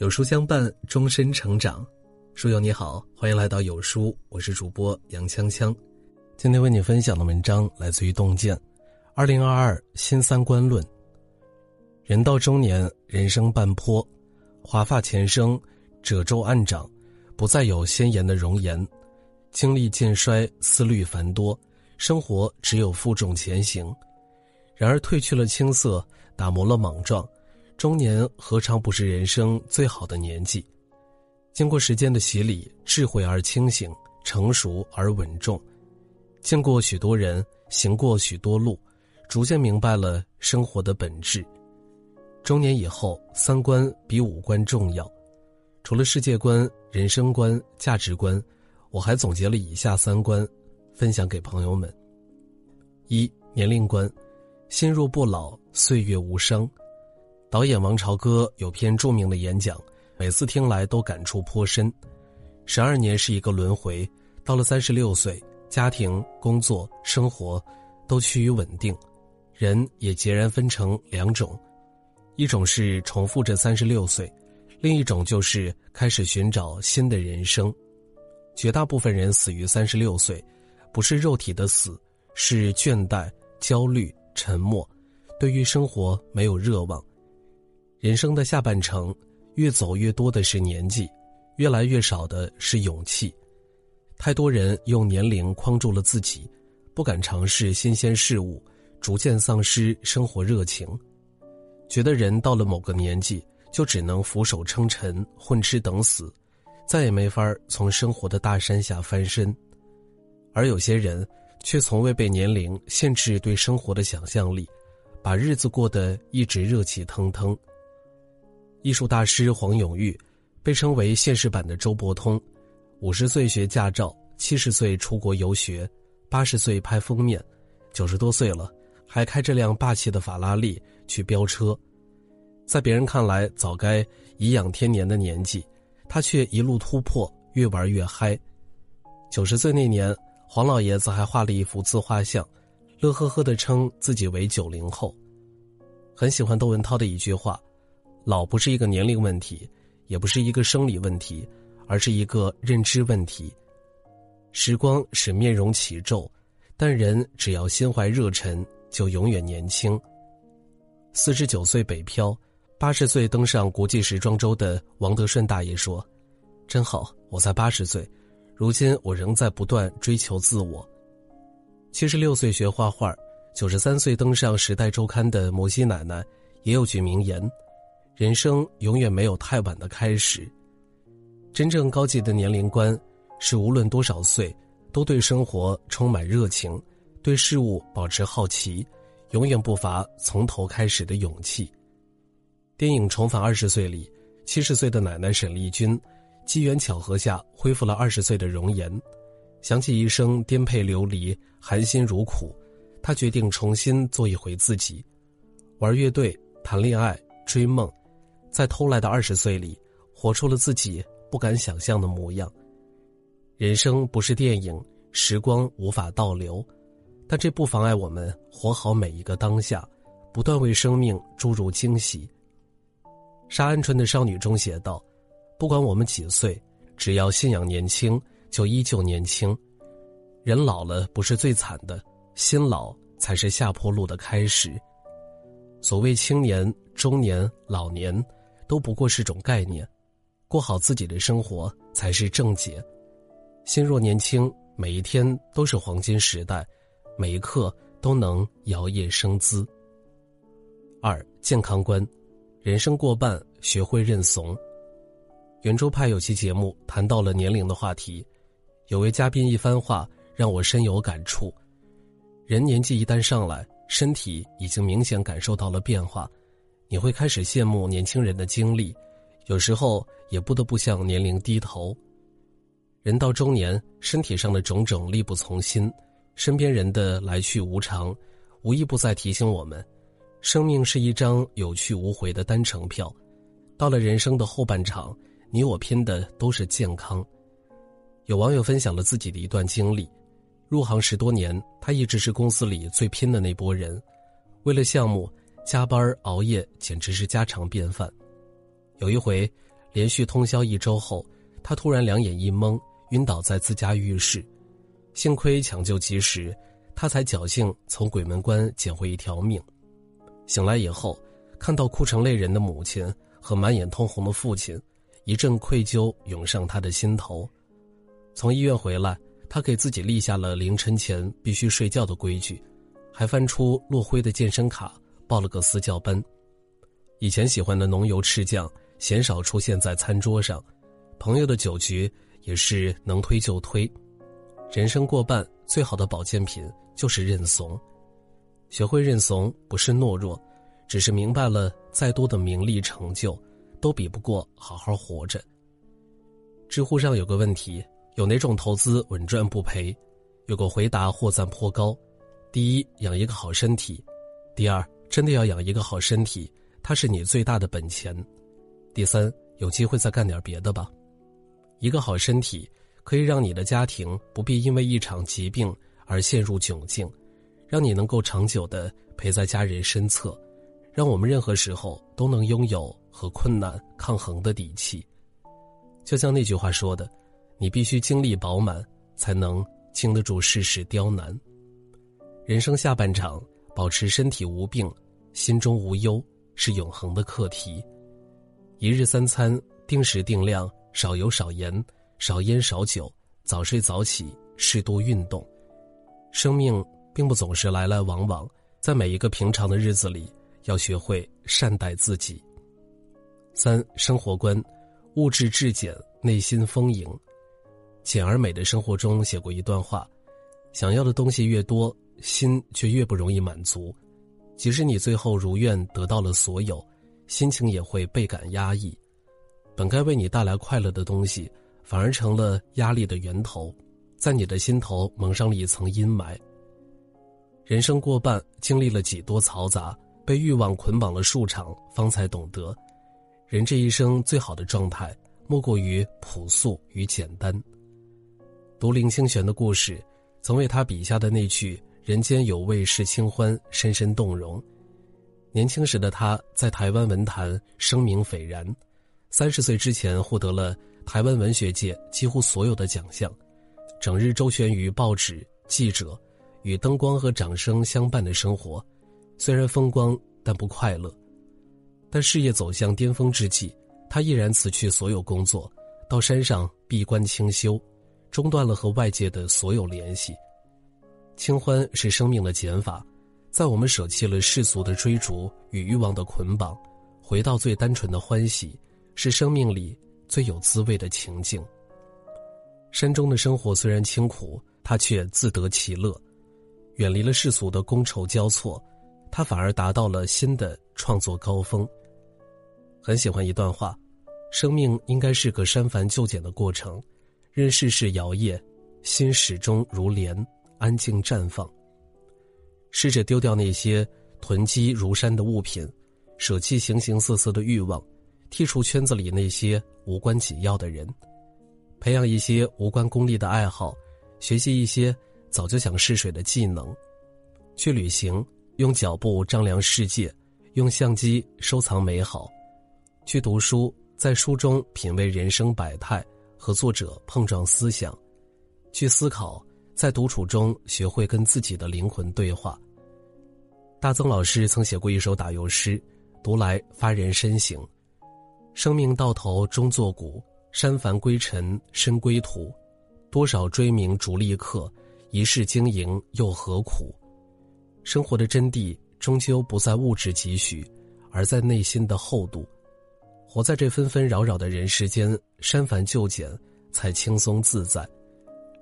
有书相伴，终身成长。书友你好，欢迎来到有书，我是主播杨锵锵。今天为你分享的文章来自于洞见，二零二二新三观论。人到中年，人生半坡，华发前生，褶皱暗长，不再有鲜艳的容颜，精力渐衰，思虑繁多，生活只有负重前行。然而褪去了青涩，打磨了莽撞。中年何尝不是人生最好的年纪？经过时间的洗礼，智慧而清醒，成熟而稳重，见过许多人，行过许多路，逐渐明白了生活的本质。中年以后，三观比五官重要。除了世界观、人生观、价值观，我还总结了以下三观，分享给朋友们：一、年龄观，心若不老，岁月无伤。导演王朝歌有篇著名的演讲，每次听来都感触颇深。十二年是一个轮回，到了三十六岁，家庭、工作、生活都趋于稳定，人也截然分成两种：一种是重复着三十六岁，另一种就是开始寻找新的人生。绝大部分人死于三十六岁，不是肉体的死，是倦怠、焦虑、沉默，对于生活没有热望。人生的下半程，越走越多的是年纪，越来越少的是勇气。太多人用年龄框住了自己，不敢尝试新鲜事物，逐渐丧失生活热情。觉得人到了某个年纪，就只能俯首称臣、混吃等死，再也没法从生活的大山下翻身。而有些人，却从未被年龄限制对生活的想象力，把日子过得一直热气腾腾。艺术大师黄永玉，被称为现实版的周伯通，五十岁学驾照，七十岁出国游学，八十岁拍封面，九十多岁了还开着辆霸气的法拉利去飙车，在别人看来早该颐养天年的年纪，他却一路突破，越玩越嗨。九十岁那年，黄老爷子还画了一幅自画像，乐呵呵的称自己为九零后。很喜欢窦文涛的一句话。老不是一个年龄问题，也不是一个生理问题，而是一个认知问题。时光使面容起皱，但人只要心怀热忱，就永远年轻。四十九岁北漂，八十岁登上国际时装周的王德顺大爷说：“真好，我才八十岁，如今我仍在不断追求自我。”七十六岁学画画，九十三岁登上《时代周刊》的摩西奶奶也有句名言。人生永远没有太晚的开始。真正高级的年龄观，是无论多少岁，都对生活充满热情，对事物保持好奇，永远不乏从头开始的勇气。电影《重返二十岁》里，七十岁的奶奶沈丽君，机缘巧合下恢复了二十岁的容颜。想起一生颠沛流离、含辛茹苦，她决定重新做一回自己，玩乐队、谈恋爱、追梦。在偷来的二十岁里，活出了自己不敢想象的模样。人生不是电影，时光无法倒流，但这不妨碍我们活好每一个当下，不断为生命注入惊喜。沙鹌鹑的少女中写道：“不管我们几岁，只要信仰年轻，就依旧年轻。人老了不是最惨的，心老才是下坡路的开始。所谓青年、中年、老年。”都不过是种概念，过好自己的生活才是正解。心若年轻，每一天都是黄金时代，每一刻都能摇曳生姿。二健康观，人生过半，学会认怂。圆桌派有期节目谈到了年龄的话题，有位嘉宾一番话让我深有感触：人年纪一旦上来，身体已经明显感受到了变化。你会开始羡慕年轻人的经历，有时候也不得不向年龄低头。人到中年，身体上的种种力不从心，身边人的来去无常，无一不在提醒我们：生命是一张有去无回的单程票。到了人生的后半场，你我拼的都是健康。有网友分享了自己的一段经历：入行十多年，他一直是公司里最拼的那波人，为了项目。加班熬夜简直是家常便饭。有一回，连续通宵一周后，他突然两眼一蒙，晕倒在自家浴室。幸亏抢救及时，他才侥幸从鬼门关捡回一条命。醒来以后，看到哭成泪人的母亲和满眼通红的父亲，一阵愧疚涌上他的心头。从医院回来，他给自己立下了凌晨前必须睡觉的规矩，还翻出落灰的健身卡，报了个私教班。以前喜欢的浓油赤酱鲜少出现在餐桌上，朋友的酒局也是能推就推。人生过半，最好的保健品就是认怂。学会认怂，不是懦弱，只是明白了，再多的名利成就，都比不过好好活着。知乎上有个问题：有哪种投资稳赚不赔？有个回答获赞颇高：第一，养一个好身体；第二，真的要养一个好身体，它是你最大的本钱；第三，有机会再干点别的吧。一个好身体。可以让你的家庭不必因为一场疾病而陷入窘境，让你能够长久的陪在家人身侧，让我们任何时候都能拥有和困难抗衡的底气。就像那句话说的：“你必须精力饱满，才能经得住世事刁难。”人生下半场，保持身体无病，心中无忧，是永恒的课题。一日三餐，定时定量，少油少盐。少烟少酒，早睡早起，适度运动。生命并不总是来来往往，在每一个平常的日子里，要学会善待自己。三生活观，物质质简，内心丰盈。简而美的生活中写过一段话：想要的东西越多，心却越不容易满足。即使你最后如愿得到了所有，心情也会倍感压抑。本该为你带来快乐的东西。反而成了压力的源头，在你的心头蒙上了一层阴霾。人生过半，经历了几多嘈杂，被欲望捆绑了数场，方才懂得，人这一生最好的状态，莫过于朴素与简单。读林清玄的故事，曾为他笔下的那句“人间有味是清欢”深深动容。年轻时的他在台湾文坛声名斐然，三十岁之前获得了。台湾文学界几乎所有的奖项，整日周旋于报纸、记者与灯光和掌声相伴的生活，虽然风光，但不快乐。但事业走向巅峰之际，他毅然辞去所有工作，到山上闭关清修，中断了和外界的所有联系。清欢是生命的减法，在我们舍弃了世俗的追逐与欲望的捆绑，回到最单纯的欢喜，是生命里。最有滋味的情境。山中的生活虽然清苦，他却自得其乐，远离了世俗的觥筹交错，他反而达到了新的创作高峰。很喜欢一段话：生命应该是个删繁就简的过程，任世事摇曳，心始终如莲，安静绽放。试着丢掉那些囤积如山的物品，舍弃形形色色的欲望。剔除圈子里那些无关紧要的人，培养一些无关功利的爱好，学习一些早就想试水的技能，去旅行，用脚步丈量世界，用相机收藏美好，去读书，在书中品味人生百态，和作者碰撞思想，去思考，在独处中学会跟自己的灵魂对话。大曾老师曾写过一首打油诗，读来发人深省。生命到头终作古，山凡归尘身归土。多少追名逐利客，一世经营又何苦？生活的真谛终究不在物质积蓄，而在内心的厚度。活在这纷纷扰扰的人世间，删繁就简才轻松自在，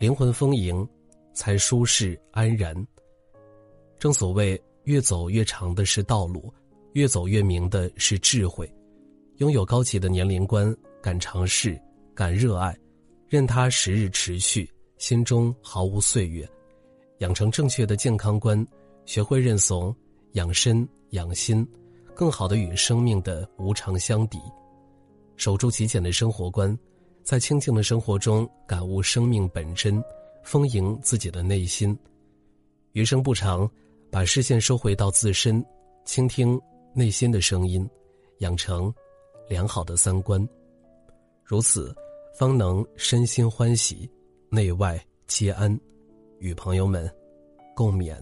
灵魂丰盈才舒适安然。正所谓，越走越长的是道路，越走越明的是智慧。拥有高级的年龄观，敢尝试，敢热爱，任它时日持续，心中毫无岁月，养成正确的健康观，学会认怂，养身养心，更好的与生命的无常相抵，守住极简的生活观，在清静的生活中感悟生命本真，丰盈自己的内心。余生不长，把视线收回到自身，倾听内心的声音，养成。良好的三观。如此，方能身心欢喜，内外皆安。与朋友们共勉。